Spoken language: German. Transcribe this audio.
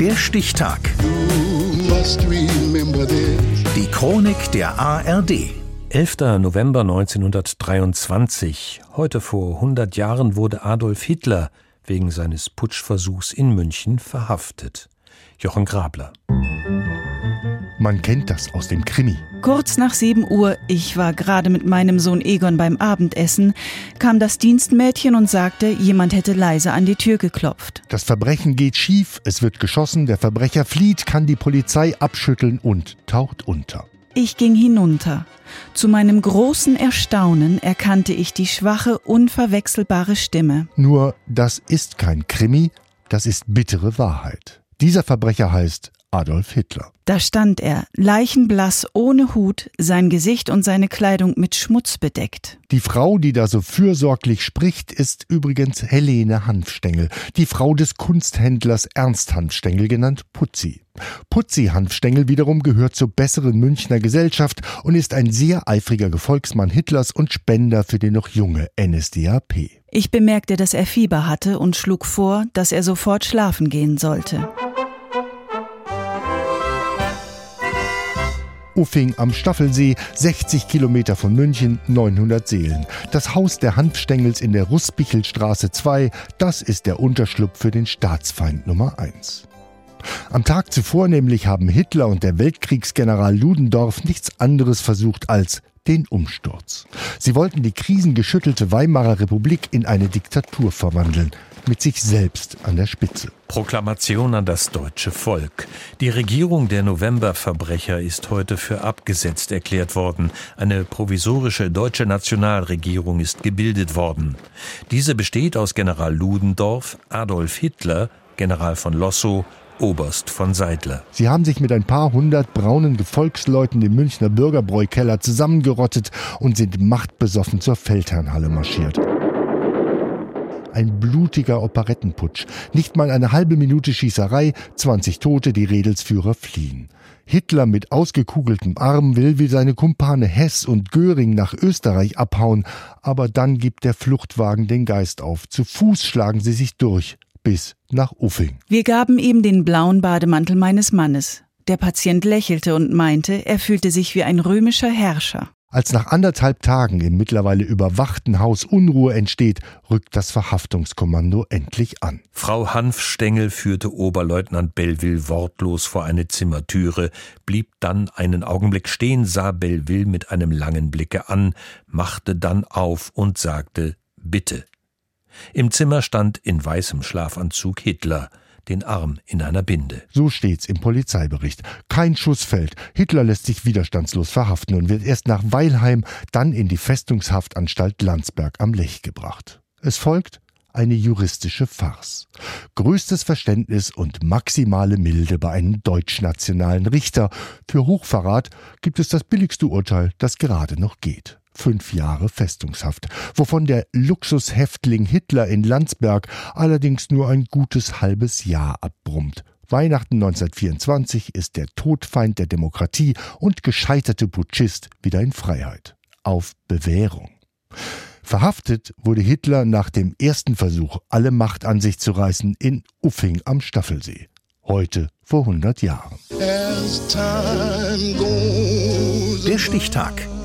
Der Stichtag. Die Chronik der ARD. 11. November 1923. Heute vor 100 Jahren wurde Adolf Hitler wegen seines Putschversuchs in München verhaftet. Jochen Grabler. Man kennt das aus dem Krimi. Kurz nach 7 Uhr, ich war gerade mit meinem Sohn Egon beim Abendessen, kam das Dienstmädchen und sagte, jemand hätte leise an die Tür geklopft. Das Verbrechen geht schief, es wird geschossen, der Verbrecher flieht, kann die Polizei abschütteln und taucht unter. Ich ging hinunter. Zu meinem großen Erstaunen erkannte ich die schwache, unverwechselbare Stimme. Nur, das ist kein Krimi, das ist bittere Wahrheit. Dieser Verbrecher heißt Adolf Hitler. Da stand er, leichenblass, ohne Hut, sein Gesicht und seine Kleidung mit Schmutz bedeckt. Die Frau, die da so fürsorglich spricht, ist übrigens Helene Hanfstengel, die Frau des Kunsthändlers Ernst Hanfstengel, genannt Putzi. Putzi Hanfstengel wiederum gehört zur besseren Münchner Gesellschaft und ist ein sehr eifriger Gefolgsmann Hitlers und Spender für die noch junge NSDAP. Ich bemerkte, dass er Fieber hatte und schlug vor, dass er sofort schlafen gehen sollte. Uffing am Staffelsee, 60 Kilometer von München, 900 Seelen. Das Haus der Hanfstengels in der Rußbichelstraße 2, das ist der Unterschlupf für den Staatsfeind Nummer 1. Am Tag zuvor nämlich haben Hitler und der Weltkriegsgeneral Ludendorff nichts anderes versucht als den Umsturz. Sie wollten die krisengeschüttelte Weimarer Republik in eine Diktatur verwandeln, mit sich selbst an der Spitze. Proklamation an das deutsche Volk. Die Regierung der Novemberverbrecher ist heute für abgesetzt erklärt worden. Eine provisorische deutsche Nationalregierung ist gebildet worden. Diese besteht aus General Ludendorff, Adolf Hitler, General von Lossow, Oberst von Seidler. Sie haben sich mit ein paar hundert braunen Gefolgsleuten im Münchner Bürgerbräukeller zusammengerottet und sind machtbesoffen zur Feldherrnhalle marschiert. Ein blutiger Operettenputsch. Nicht mal eine halbe Minute Schießerei, 20 Tote, die Redelsführer fliehen. Hitler mit ausgekugeltem Arm will wie seine Kumpane Hess und Göring nach Österreich abhauen, aber dann gibt der Fluchtwagen den Geist auf. Zu Fuß schlagen sie sich durch bis nach Uffing. Wir gaben ihm den blauen Bademantel meines Mannes. Der Patient lächelte und meinte, er fühlte sich wie ein römischer Herrscher. Als nach anderthalb Tagen im mittlerweile überwachten Haus Unruhe entsteht, rückt das Verhaftungskommando endlich an. Frau Hanfstengel führte Oberleutnant Belleville wortlos vor eine Zimmertüre, blieb dann einen Augenblick stehen, sah Belleville mit einem langen Blicke an, machte dann auf und sagte Bitte. Im Zimmer stand in weißem Schlafanzug Hitler, den Arm in einer Binde. So steht's im Polizeibericht. Kein Schuss fällt. Hitler lässt sich widerstandslos verhaften und wird erst nach Weilheim, dann in die Festungshaftanstalt Landsberg am Lech gebracht. Es folgt eine juristische Farce. Größtes Verständnis und maximale Milde bei einem deutschnationalen Richter. Für Hochverrat gibt es das billigste Urteil, das gerade noch geht fünf Jahre Festungshaft, wovon der Luxushäftling Hitler in Landsberg allerdings nur ein gutes halbes Jahr abbrummt. Weihnachten 1924 ist der Todfeind der Demokratie und gescheiterte Putschist wieder in Freiheit. Auf Bewährung. Verhaftet wurde Hitler nach dem ersten Versuch, alle Macht an sich zu reißen, in Uffing am Staffelsee. Heute vor 100 Jahren. Der Stichtag.